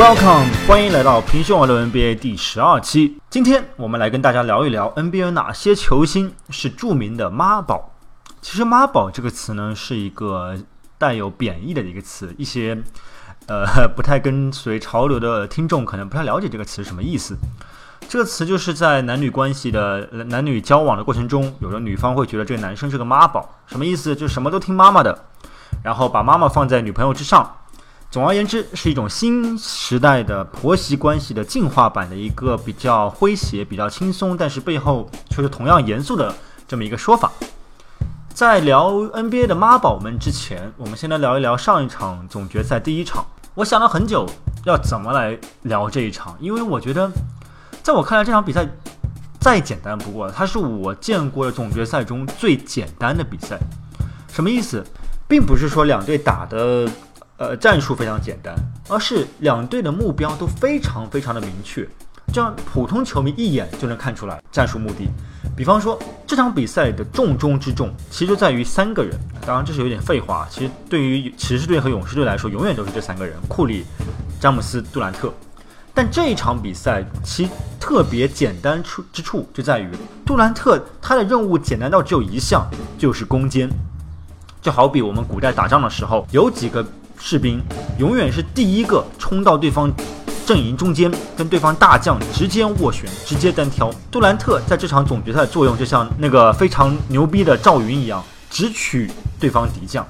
Welcome，欢迎来到平胸网络 NBA 第十二期。今天我们来跟大家聊一聊 NBA 哪些球星是著名的妈宝。其实“妈宝”这个词呢，是一个带有贬义的一个词，一些呃不太跟随潮流的听众可能不太了解这个词是什么意思。这个词就是在男女关系的 男女交往的过程中，有的女方会觉得这个男生是个妈宝，什么意思？就什么都听妈妈的，然后把妈妈放在女朋友之上。总而言之，是一种新时代的婆媳关系的进化版的一个比较诙谐、比较轻松，但是背后却是同样严肃的这么一个说法。在聊 NBA 的妈宝们之前，我们先来聊一聊上一场总决赛第一场。我想了很久要怎么来聊这一场，因为我觉得，在我看来这场比赛再简单不过了，它是我见过的总决赛中最简单的比赛。什么意思？并不是说两队打的。呃，战术非常简单，而是两队的目标都非常非常的明确，这样普通球迷一眼就能看出来战术目的。比方说这场比赛的重中之重，其实就在于三个人。当然这是有点废话，其实对于骑士队和勇士队来说，永远都是这三个人：库里、詹姆斯、杜兰特。但这一场比赛其特别简单处之处就在于，杜兰特他的任务简单到只有一项，就是攻坚。就好比我们古代打仗的时候，有几个。士兵永远是第一个冲到对方阵营中间，跟对方大将直接斡旋，直接单挑。杜兰特在这场总决赛的作用就像那个非常牛逼的赵云一样，直取对方敌将，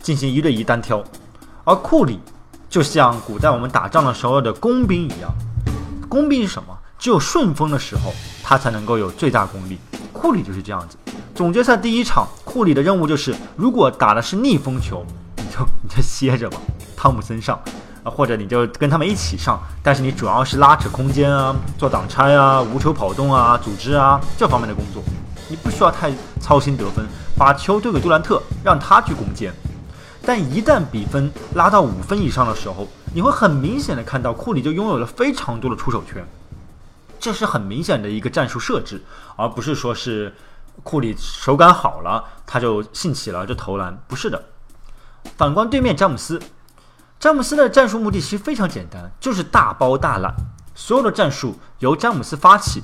进行一对一单挑。而库里就像古代我们打仗的时候的工兵一样，工兵是什么？只有顺风的时候，他才能够有最大功力。库里就是这样子。总决赛第一场，库里的任务就是，如果打的是逆风球。就 你就歇着吧，汤姆森上啊，或者你就跟他们一起上，但是你主要是拉扯空间啊，做挡拆啊，无球跑动啊，组织啊这方面的工作，你不需要太操心得分，把球丢给杜兰特，让他去攻坚。但一旦比分拉到五分以上的时候，你会很明显的看到库里就拥有了非常多的出手权，这是很明显的一个战术设置，而不是说是库里手感好了他就兴起了就投篮，不是的。反观对面詹姆斯，詹姆斯的战术目的其实非常简单，就是大包大揽，所有的战术由詹姆斯发起，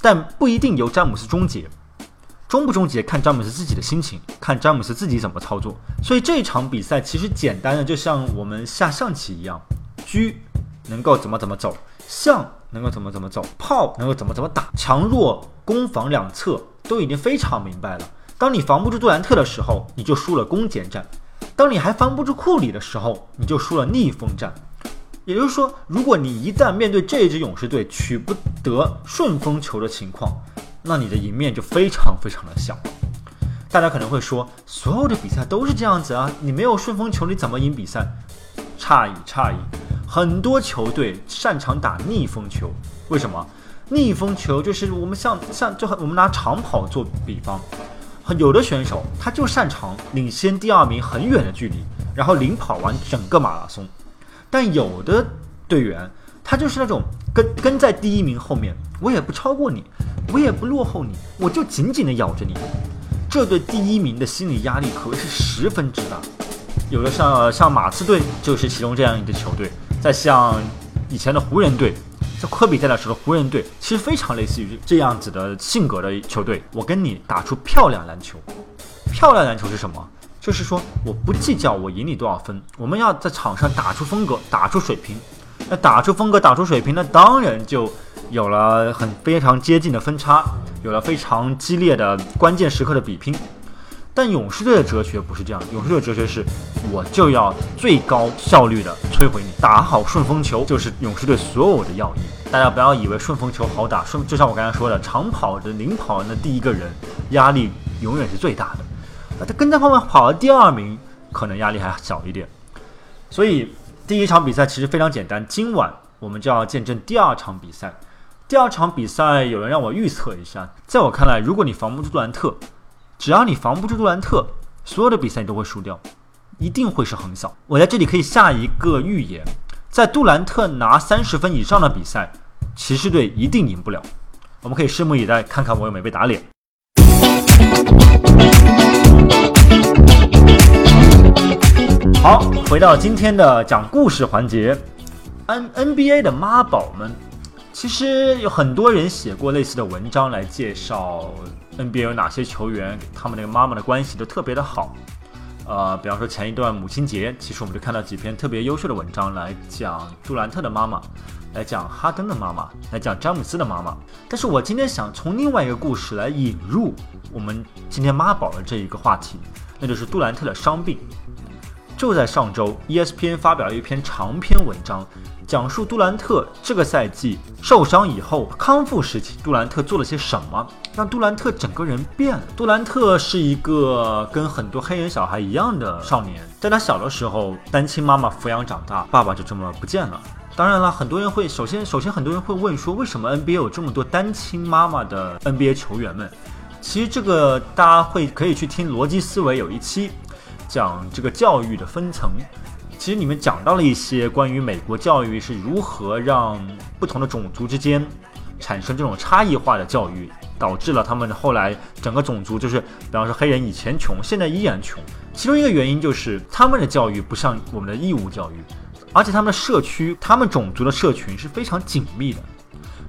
但不一定由詹姆斯终结。终不终结看詹姆斯自己的心情，看詹姆斯自己怎么操作。所以这场比赛其实简单的就像我们下象棋一样，车能够怎么怎么走，象能够怎么怎么走，炮能够怎么怎么打，强弱攻防两侧都已经非常明白了。当你防不住杜兰特的时候，你就输了攻坚战。当你还防不住库里的时候，你就输了逆风战。也就是说，如果你一旦面对这支勇士队取不得顺风球的情况，那你的赢面就非常非常的小。大家可能会说，所有的比赛都是这样子啊，你没有顺风球，你怎么赢比赛？诧异诧异，很多球队擅长打逆风球。为什么？逆风球就是我们像像就我们拿长跑做比方。有的选手他就擅长领先第二名很远的距离，然后领跑完整个马拉松。但有的队员他就是那种跟跟在第一名后面，我也不超过你，我也不落后你，我就紧紧的咬着你。这对第一名的心理压力可谓是十分之大。有的像像马刺队就是其中这样一支球队，在像以前的湖人队。在科比在的时候，湖人队其实非常类似于这样子的性格的球队。我跟你打出漂亮篮球，漂亮篮球是什么？就是说我不计较我赢你多少分，我们要在场上打出风格，打出水平。那打出风格，打出水平，那当然就有了很非常接近的分差，有了非常激烈的关键时刻的比拼。但勇士队的哲学不是这样，勇士队的哲学是，我就要最高效率的摧毁你，打好顺风球就是勇士队所有的要义。大家不要以为顺风球好打，顺就像我刚才说的，长跑的领跑人的第一个人压力永远是最大的，他跟在后面跑的第二名可能压力还小一点。所以第一场比赛其实非常简单，今晚我们就要见证第二场比赛。第二场比赛有人让我预测一下，在我看来，如果你防不住杜兰特。只要你防不住杜兰特，所有的比赛你都会输掉，一定会是横扫。我在这里可以下一个预言，在杜兰特拿三十分以上的比赛，骑士队一定赢不了。我们可以拭目以待，看看我有没有被打脸。好，回到今天的讲故事环节，N NBA 的妈宝们，其实有很多人写过类似的文章来介绍 NBA 有哪些球员，他们那个妈妈的关系都特别的好。呃，比方说前一段母亲节，其实我们就看到几篇特别优秀的文章来讲杜兰特的妈妈，来讲哈登的妈妈，来讲詹姆斯的妈妈。但是我今天想从另外一个故事来引入我们今天妈宝的这一个话题，那就是杜兰特的伤病。就在上周，ESPN 发表了一篇长篇文章，讲述杜兰特这个赛季受伤以后康复时期，杜兰特做了些什么，让杜兰特整个人变了。杜兰特是一个跟很多黑人小孩一样的少年，在他小的时候，单亲妈妈抚养长大，爸爸就这么不见了。当然了，很多人会首先首先很多人会问说，为什么 NBA 有这么多单亲妈妈的 NBA 球员们？其实这个大家会可以去听逻辑思维有一期。讲这个教育的分层，其实里面讲到了一些关于美国教育是如何让不同的种族之间产生这种差异化的教育，导致了他们后来整个种族就是，比方说黑人以前穷，现在依然穷。其中一个原因就是他们的教育不像我们的义务教育，而且他们的社区，他们种族的社群是非常紧密的。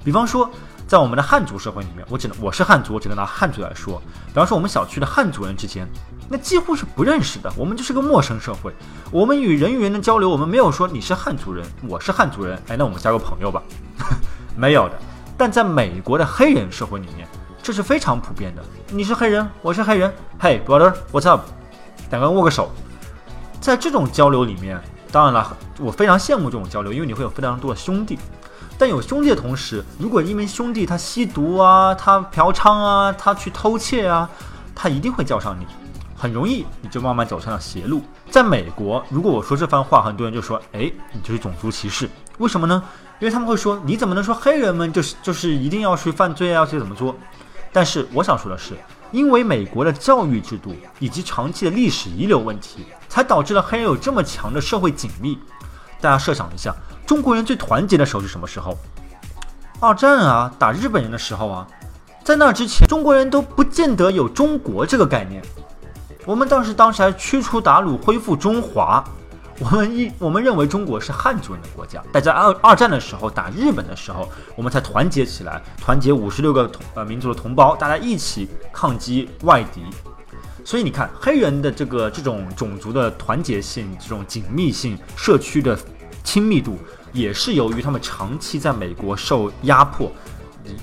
比方说。在我们的汉族社会里面，我只能我是汉族，我只能拿汉族来说。比方说，我们小区的汉族人之间，那几乎是不认识的，我们就是个陌生社会。我们与人与人的交流，我们没有说你是汉族人，我是汉族人，哎，那我们交个朋友吧，没有的。但在美国的黑人社会里面，这是非常普遍的。你是黑人，我是黑人，Hey brother，what's up？两个人握个手。在这种交流里面，当然了，我非常羡慕这种交流，因为你会有非常多的兄弟。但有兄弟的同时，如果因为兄弟他吸毒啊，他嫖娼啊，他去偷窃啊，他一定会叫上你，很容易你就慢慢走上了邪路。在美国，如果我说这番话，很多人就说：“哎，你就是种族歧视。”为什么呢？因为他们会说：“你怎么能说黑人们就是就是一定要去犯罪啊，去怎么做？”但是我想说的是，因为美国的教育制度以及长期的历史遗留问题，才导致了黑人有这么强的社会紧密。大家设想一下。中国人最团结的时候是什么时候？二战啊，打日本人的时候啊，在那之前，中国人都不见得有中国这个概念。我们当时当时还驱除鞑虏，恢复中华。我们一我们认为中国是汉族人的国家。但在二二战的时候打日本的时候，我们才团结起来，团结五十六个同呃民族的同胞，大家一起抗击外敌。所以你看，黑人的这个这种种族的团结性、这种紧密性、社区的。亲密度也是由于他们长期在美国受压迫，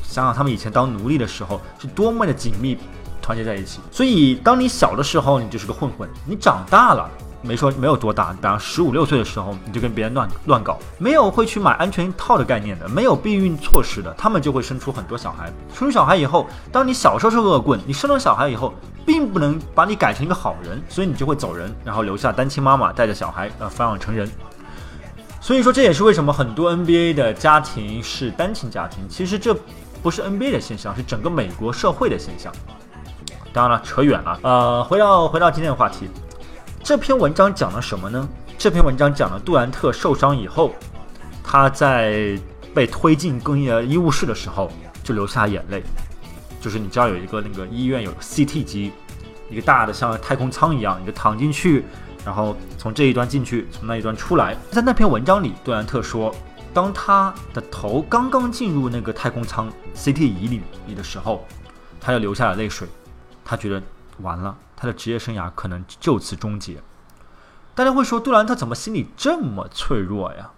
想想他们以前当奴隶的时候是多么的紧密团结在一起。所以当你小的时候，你就是个混混；你长大了，没说没有多大，比方十五六岁的时候，你就跟别人乱乱搞，没有会去买安全套的概念的，没有避孕措施的，他们就会生出很多小孩。生出小孩以后，当你小时候是恶棍，你生了小孩以后，并不能把你改成一个好人，所以你就会走人，然后留下单亲妈妈带着小孩呃抚养成人。所以说，这也是为什么很多 NBA 的家庭是单亲家庭。其实这不是 NBA 的现象，是整个美国社会的现象。当然了，扯远了。呃，回到回到今天的话题，这篇文章讲了什么呢？这篇文章讲了杜兰特受伤以后，他在被推进更衣医务室的时候就流下眼泪。就是你知道有一个那个医院有 CT 机，一个大的像太空舱一样，你就躺进去。然后从这一端进去，从那一端出来。在那篇文章里，杜兰特说，当他的头刚刚进入那个太空舱 CT 仪里里的时候，他就流下了泪水。他觉得完了，他的职业生涯可能就此终结。大家会说，杜兰特怎么心理这么脆弱呀？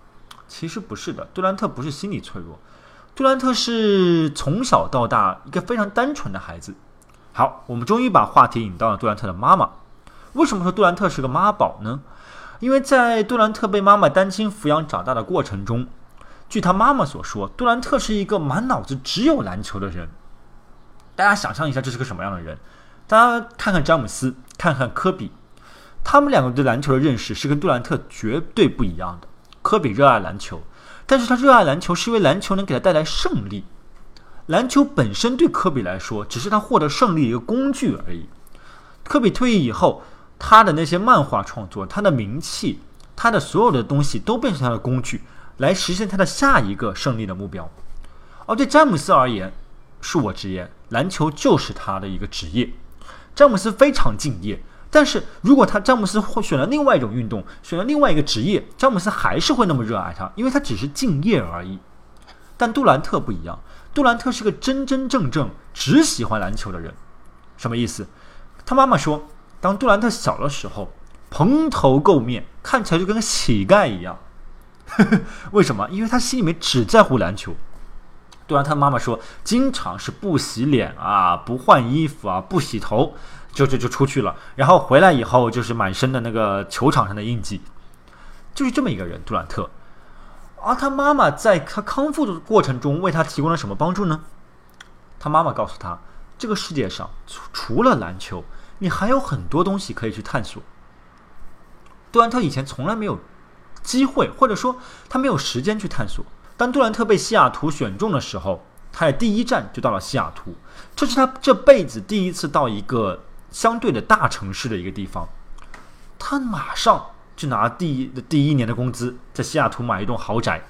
其实不是的，杜兰特不是心理脆弱，杜兰特是从小到大一个非常单纯的孩子。好，我们终于把话题引到了杜兰特的妈妈。为什么说杜兰特是个妈宝呢？因为在杜兰特被妈妈单亲抚养长大的过程中，据他妈妈所说，杜兰特是一个满脑子只有篮球的人。大家想象一下，这是个什么样的人？大家看看詹姆斯，看看科比，他们两个对篮球的认识是跟杜兰特绝对不一样的。科比热爱篮球，但是他热爱篮球是因为篮球能给他带来胜利。篮球本身对科比来说，只是他获得胜利的一个工具而已。科比退役以后。他的那些漫画创作，他的名气，他的所有的东西都变成他的工具，来实现他的下一个胜利的目标。而对詹姆斯而言，恕我直言，篮球就是他的一个职业。詹姆斯非常敬业，但是如果他詹姆斯会选了另外一种运动，选了另外一个职业，詹姆斯还是会那么热爱他，因为他只是敬业而已。但杜兰特不一样，杜兰特是个真真正正只喜欢篮球的人。什么意思？他妈妈说，当杜兰特小的时候，蓬头垢面，看起来就跟个乞丐一样。为什么？因为他心里面只在乎篮球。杜兰特妈妈说，经常是不洗脸啊，不换衣服啊，不洗头，就就就出去了。然后回来以后，就是满身的那个球场上的印记，就是这么一个人，杜兰特。而他妈妈在他康复的过程中，为他提供了什么帮助呢？他妈妈告诉他，这个世界上除除了篮球，你还有很多东西可以去探索。杜兰特以前从来没有机会，或者说他没有时间去探索。当杜兰特被西雅图选中的时候，他的第一站就到了西雅图，这是他这辈子第一次到一个相对的大城市的一个地方。他马上就拿第一第一年的工资，在西雅图买一栋豪宅。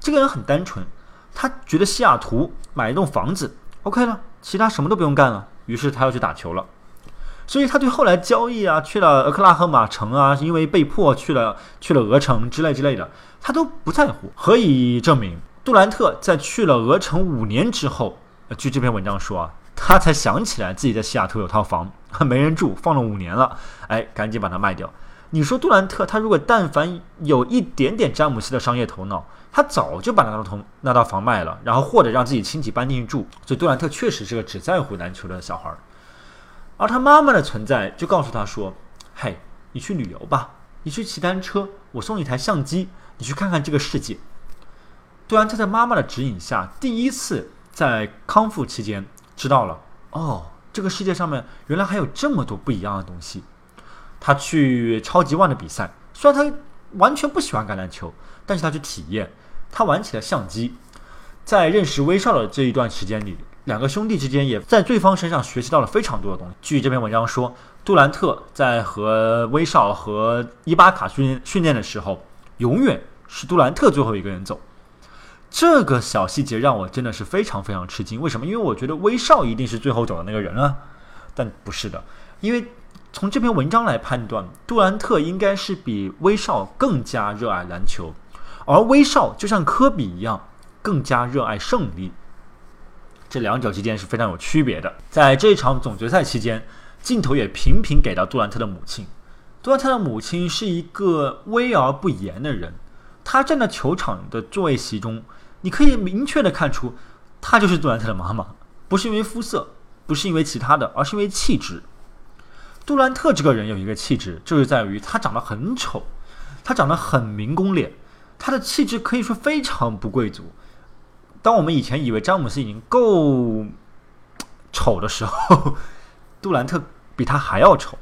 这个人很单纯，他觉得西雅图买一栋房子 OK 了，其他什么都不用干了。于是他要去打球了。所以他对后来交易啊，去了俄克拉荷马城啊，因为被迫去了去了俄城之类之类的，他都不在乎。何以证明？杜兰特在去了俄城五年之后，据这篇文章说啊，他才想起来自己在西雅图有套房，没人住，放了五年了，哎，赶紧把它卖掉。你说杜兰特，他如果但凡有一点点詹姆斯的商业头脑，他早就把那套同那套房卖了，然后或者让自己亲戚搬进去住。所以杜兰特确实是个只在乎篮球的小孩儿。而他妈妈的存在就告诉他说：“嘿，你去旅游吧，你去骑单车，我送你一台相机，你去看看这个世界。”杜兰特在妈妈的指引下，第一次在康复期间知道了哦，这个世界上面原来还有这么多不一样的东西。他去超级万的比赛，虽然他完全不喜欢橄榄球，但是他去体验，他玩起了相机。在认识威少的这一段时间里。两个兄弟之间也在对方身上学习到了非常多的东西。据这篇文章说，杜兰特在和威少和伊巴卡训训练的时候，永远是杜兰特最后一个人走。这个小细节让我真的是非常非常吃惊。为什么？因为我觉得威少一定是最后走的那个人啊，但不是的。因为从这篇文章来判断，杜兰特应该是比威少更加热爱篮球，而威少就像科比一样，更加热爱胜利。这两者之间是非常有区别的。在这一场总决赛期间，镜头也频频给到杜兰特的母亲。杜兰特的母亲是一个威而不言的人，她站在球场的座位席中，你可以明确的看出，她就是杜兰特的妈妈。不是因为肤色，不是因为其他的，而是因为气质。杜兰特这个人有一个气质，就是在于他长得很丑，他长得很民工脸，他的气质可以说非常不贵族。当我们以前以为詹姆斯已经够丑的时候，杜兰特比他还要丑。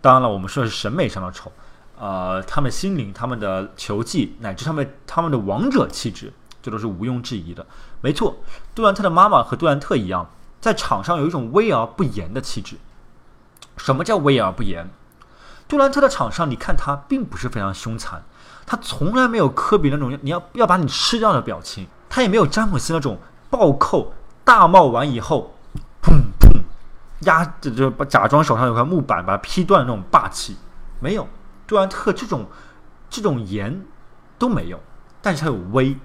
当然了，我们说的是审美上的丑，呃，他们心灵、他们的球技乃至他们他们的王者气质，这都是毋庸置疑的。没错，杜兰特的妈妈和杜兰特一样，在场上有一种威而不言的气质。什么叫威而不言？杜兰特的场上，你看他并不是非常凶残，他从来没有科比那种你要要把你吃掉的表情。他也没有詹姆斯那种暴扣大帽完以后，砰砰压就就把假装手上有块木板把它劈断那种霸气，没有杜兰特这种这种严都没有，但是他有威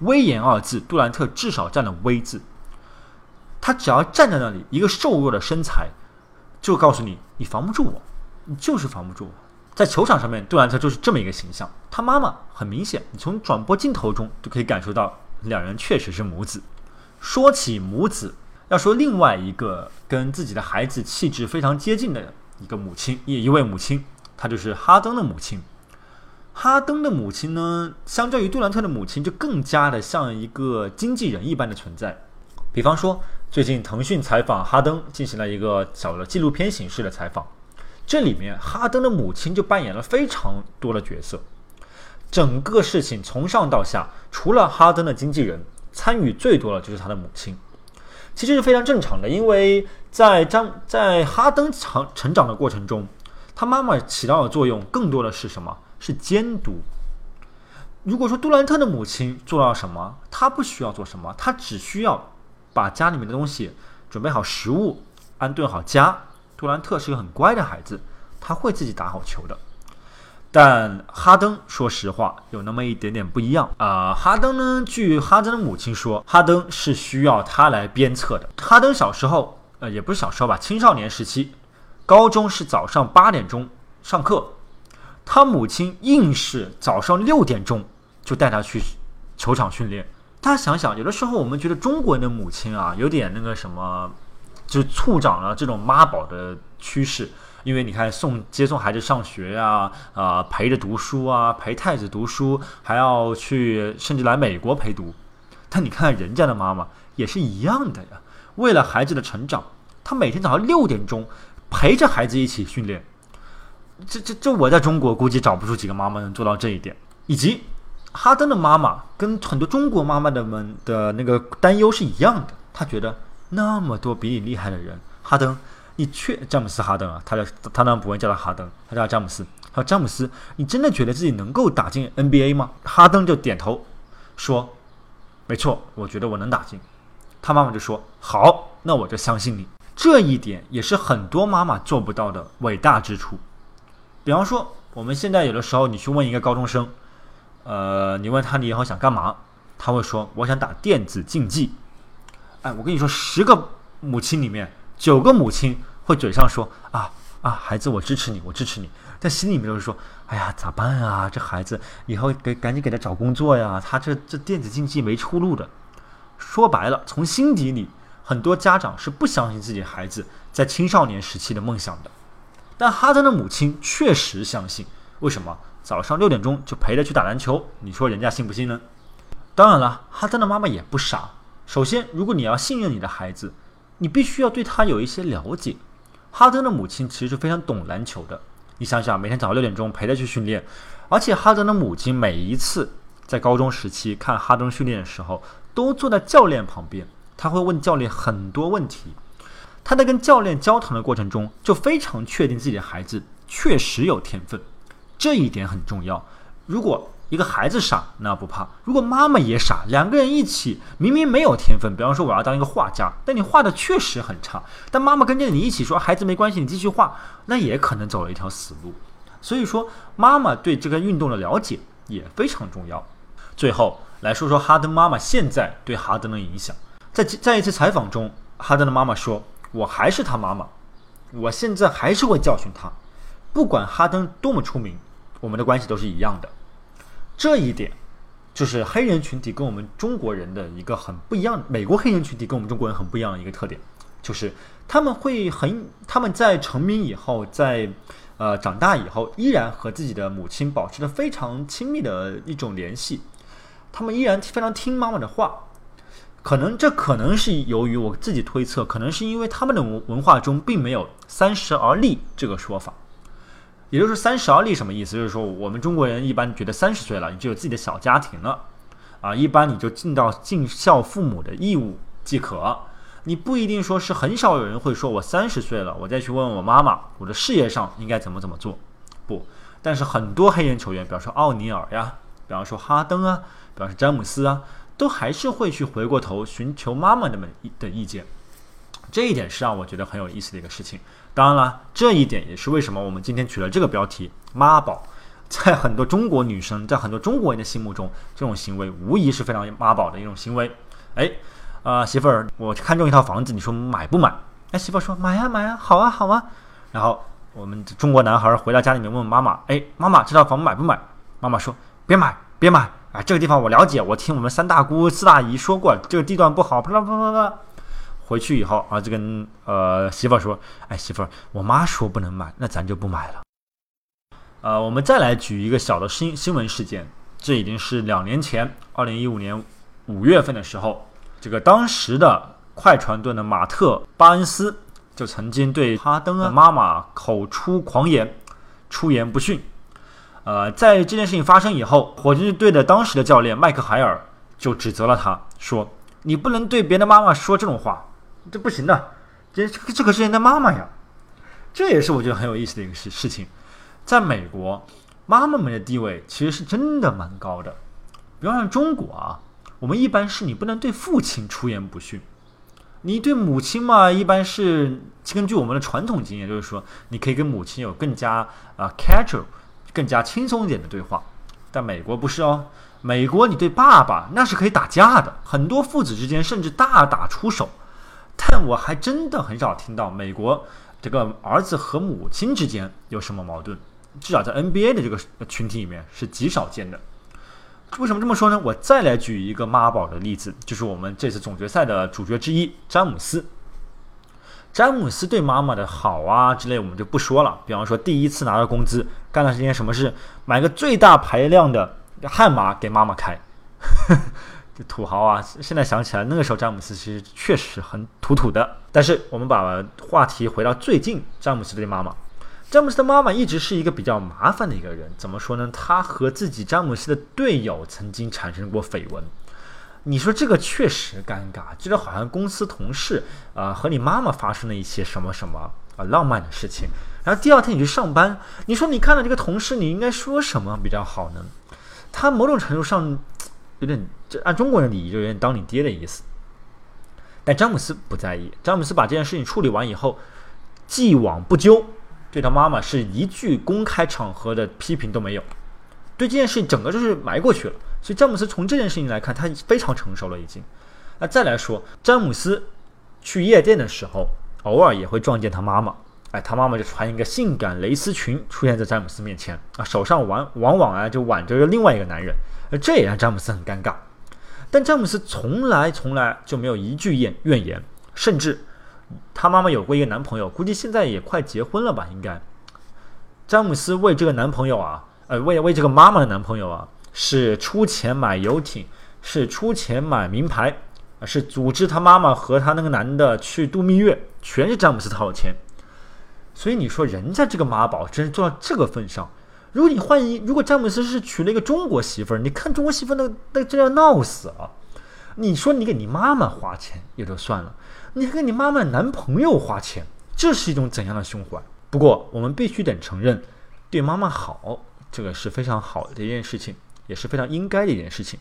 威严二字，杜兰特至少占了威字。他只要站在那里，一个瘦弱的身材，就告诉你你防不住我，你就是防不住我。在球场上面，杜兰特就是这么一个形象。他妈妈很明显，你从转播镜头中就可以感受到。两人确实是母子。说起母子，要说另外一个跟自己的孩子气质非常接近的一个母亲，一一位母亲，她就是哈登的母亲。哈登的母亲呢，相较于杜兰特的母亲，就更加的像一个经纪人一般的存在。比方说，最近腾讯采访哈登，进行了一个小的纪录片形式的采访，这里面哈登的母亲就扮演了非常多的角色。整个事情从上到下，除了哈登的经纪人参与最多的就是他的母亲，其实是非常正常的，因为在张在哈登成成长的过程中，他妈妈起到的作用更多的是什么？是监督。如果说杜兰特的母亲做到什么，他不需要做什么，他只需要把家里面的东西准备好，食物安顿好家，杜兰特是个很乖的孩子，他会自己打好球的。但哈登说实话有那么一点点不一样啊。哈登呢，据哈登的母亲说，哈登是需要他来鞭策的。哈登小时候，呃，也不是小时候吧，青少年时期，高中是早上八点钟上课，他母亲硬是早上六点钟就带他去球场训练。大家想想，有的时候我们觉得中国人的母亲啊，有点那个什么，就是促长了这种妈宝的趋势。因为你看，送接送孩子上学呀，啊，陪着读书啊，陪太子读书，还要去，甚至来美国陪读。但你看人家的妈妈也是一样的呀，为了孩子的成长，她每天早上六点钟陪着孩子一起训练。这这这，我在中国估计找不出几个妈妈能做到这一点。以及哈登的妈妈跟很多中国妈妈的们的那个担忧是一样的，她觉得那么多比你厉害的人，哈登。你确詹姆斯哈登啊，他的他当然不会叫他哈登，他叫詹姆斯。他说詹姆斯，你真的觉得自己能够打进 NBA 吗？哈登就点头说：“没错，我觉得我能打进。”他妈妈就说：“好，那我就相信你。”这一点也是很多妈妈做不到的伟大之处。比方说，我们现在有的时候，你去问一个高中生，呃，你问他你以后想干嘛，他会说：“我想打电子竞技。”哎，我跟你说，十个母亲里面九个母亲。会嘴上说啊啊，孩子，我支持你，我支持你，但心里面就是说，哎呀，咋办啊？这孩子以后给赶紧给他找工作呀，他这这电子竞技没出路的。说白了，从心底里，很多家长是不相信自己孩子在青少年时期的梦想的。但哈登的母亲确实相信，为什么？早上六点钟就陪着去打篮球，你说人家信不信呢？当然了，哈登的妈妈也不傻。首先，如果你要信任你的孩子，你必须要对他有一些了解。哈登的母亲其实是非常懂篮球的。你想想，每天早上六点钟陪他去训练，而且哈登的母亲每一次在高中时期看哈登训练的时候，都坐在教练旁边，他会问教练很多问题。他在跟教练交谈的过程中，就非常确定自己的孩子确实有天分，这一点很重要。如果一个孩子傻，那不怕；如果妈妈也傻，两个人一起明明没有天分，比方说我要当一个画家，但你画的确实很差，但妈妈跟着你一起说孩子没关系，你继续画，那也可能走了一条死路。所以说，妈妈对这个运动的了解也非常重要。最后来说说哈登妈妈现在对哈登的影响。在在一次采访中，哈登的妈妈说：“我还是他妈妈，我现在还是会教训他，不管哈登多么出名，我们的关系都是一样的。”这一点，就是黑人群体跟我们中国人的一个很不一样。美国黑人群体跟我们中国人很不一样的一个特点，就是他们会很他们在成名以后，在呃长大以后，依然和自己的母亲保持着非常亲密的一种联系。他们依然非常听妈妈的话。可能这可能是由于我自己推测，可能是因为他们的文文化中并没有“三十而立”这个说法。也就是三十而立什么意思？就是说我们中国人一般觉得三十岁了，你就有自己的小家庭了，啊，一般你就尽到尽孝父母的义务即可。你不一定说是很少有人会说，我三十岁了，我再去问我妈妈，我的事业上应该怎么怎么做。不，但是很多黑人球员，比方说奥尼尔呀，比方说哈登啊，比方说詹姆斯啊，都还是会去回过头寻求妈妈的们的意见。这一点是让我觉得很有意思的一个事情。当然了，这一点也是为什么我们今天取了这个标题“妈宝”。在很多中国女生，在很多中国人的心目中，这种行为无疑是非常妈宝的一种行为。哎，啊，媳妇儿，我看中一套房子，你说买不买？哎，媳妇儿说买呀买呀，好啊好啊。然后我们中国男孩回到家里面问妈妈：“哎，妈妈，这套房买不买？”妈妈说：“别买，别买啊，这个地方我了解，我听我们三大姑四大姨说过，这个地段不好。”啪啦啪啦啪啦。回去以后，儿子跟呃媳妇说：“哎，媳妇，我妈说不能买，那咱就不买了。”呃，我们再来举一个小的新新闻事件，这已经是两年前，二零一五年五月份的时候，这个当时的快船队的马特巴恩斯就曾经对哈登的妈妈口出狂言，出言不逊。呃，在这件事情发生以后，火箭队的当时的教练麦克海尔就指责了他，说：“你不能对别的妈妈说这种话。”这不行的，这这可是人的妈妈呀！这也是我觉得很有意思的一个事事情。在美国，妈妈们的地位其实是真的蛮高的。比方说中国啊，我们一般是你不能对父亲出言不逊你对母亲嘛，一般是根据我们的传统经验，就是说你可以跟母亲有更加啊 casual、更加轻松一点的对话。但美国不是哦，美国你对爸爸那是可以打架的，很多父子之间甚至大打出手。但我还真的很少听到美国这个儿子和母亲之间有什么矛盾，至少在 NBA 的这个群体里面是极少见的。为什么这么说呢？我再来举一个妈宝的例子，就是我们这次总决赛的主角之一詹姆斯。詹姆斯对妈妈的好啊之类，我们就不说了。比方说，第一次拿到工资，干了件什么事？买个最大排量的悍马给妈妈开。土豪啊！现在想起来，那个时候詹姆斯其实确实很土土的。但是我们把话题回到最近，詹姆斯的妈妈。詹姆斯的妈妈一直是一个比较麻烦的一个人，怎么说呢？他和自己詹姆斯的队友曾经产生过绯闻。你说这个确实尴尬，觉得好像公司同事啊和你妈妈发生了一些什么什么啊浪漫的事情。然后第二天你去上班，你说你看到这个同事，你应该说什么比较好呢？他某种程度上有点，这按中国人礼仪就有点当你爹的意思。但詹姆斯不在意，詹姆斯把这件事情处理完以后，既往不咎。对他妈妈是一句公开场合的批评都没有，对这件事情整个就是埋过去了。所以詹姆斯从这件事情来看，他非常成熟了已经。那再来说，詹姆斯去夜店的时候，偶尔也会撞见他妈妈。哎，他妈妈就穿一个性感蕾丝裙出现在詹姆斯面前啊，手上往往往啊就挽着另外一个男人，而这也让詹姆斯很尴尬。但詹姆斯从来从来就没有一句怨怨言，甚至。他妈妈有过一个男朋友，估计现在也快结婚了吧？应该，詹姆斯为这个男朋友啊，呃，为为这个妈妈的男朋友啊，是出钱买游艇，是出钱买名牌，啊，是组织他妈妈和他那个男的去度蜜月，全是詹姆斯掏的钱。所以你说人家这个妈宝真是做到这个份上，如果你换一，如果詹姆斯是娶了一个中国媳妇儿，你看中国媳妇那那真要闹死了。你说你给你妈妈花钱也就算了。你还给你妈妈男朋友花钱，这是一种怎样的胸怀？不过我们必须得承认，对妈妈好，这个是非常好的一件事情，也是非常应该的一件事情。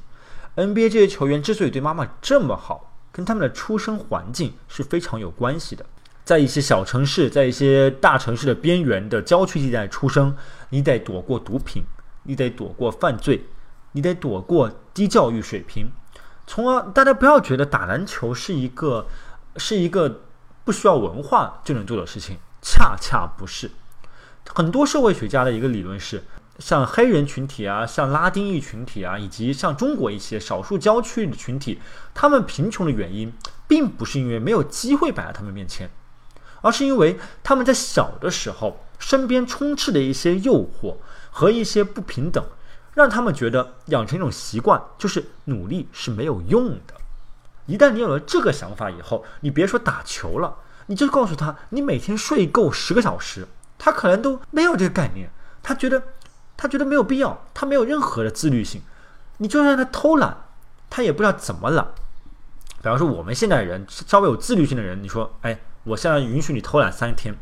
NBA 这些球员之所以对妈妈这么好，跟他们的出生环境是非常有关系的。在一些小城市，在一些大城市的边缘的郊区地带出生，你得躲过毒品，你得躲过犯罪，你得躲过低教育水平，从而大家不要觉得打篮球是一个。是一个不需要文化就能做的事情，恰恰不是。很多社会学家的一个理论是，像黑人群体啊，像拉丁裔群体啊，以及像中国一些少数郊区的群体，他们贫穷的原因，并不是因为没有机会摆在他们面前，而是因为他们在小的时候，身边充斥的一些诱惑和一些不平等，让他们觉得养成一种习惯，就是努力是没有用的。一旦你有了这个想法以后，你别说打球了，你就告诉他，你每天睡够十个小时，他可能都没有这个概念，他觉得，他觉得没有必要，他没有任何的自律性，你就让他偷懒，他也不知道怎么懒。比方说我们现在人稍微有自律性的人，你说，哎，我现在允许你偷懒三天，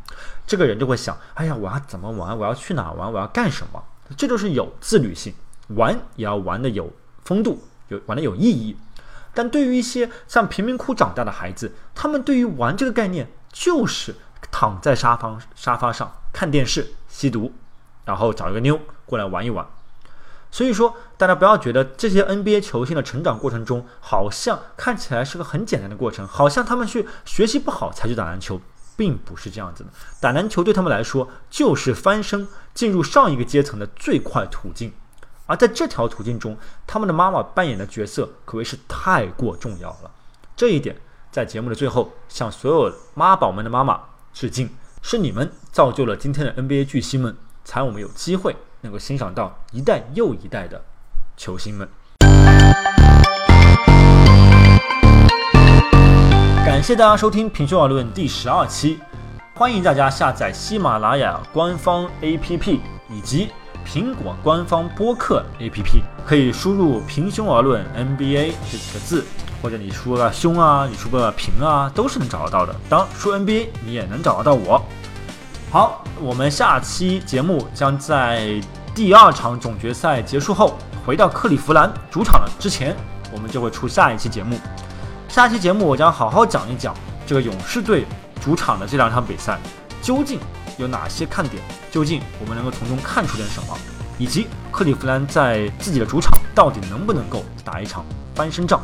这个人就会想，哎呀，我要怎么玩？我要去哪玩？我要干什么？这就是有自律性，玩也要玩的有风度，有玩的有意义。但对于一些像贫民窟长大的孩子，他们对于玩这个概念就是躺在沙发沙发上看电视、吸毒，然后找一个妞过来玩一玩。所以说，大家不要觉得这些 NBA 球星的成长过程中，好像看起来是个很简单的过程，好像他们去学习不好才去打篮球，并不是这样子的。打篮球对他们来说，就是翻身进入上一个阶层的最快途径。而在这条途径中，他们的妈妈扮演的角色可谓是太过重要了。这一点在节目的最后向所有妈宝们的妈妈致敬，是你们造就了今天的 NBA 巨星们，才我们有机会能够欣赏到一代又一代的球星们。感谢大家收听《平胸而论》第十二期，欢迎大家下载喜马拉雅官方 APP 以及。苹果官方播客 APP 可以输入“平胸而论 NBA” 这几个字，或者你输个“胸”啊，你输个“平”啊，都是能找得到的。当，输 NBA 你也能找得到我。好，我们下期节目将在第二场总决赛结束后，回到克利夫兰主场的之前，我们就会出下一期节目。下期节目我将好好讲一讲这个勇士队主场的这两场比赛究竟有哪些看点？究竟我们能够从中看出点什么？以及克利夫兰在自己的主场到底能不能够打一场翻身仗？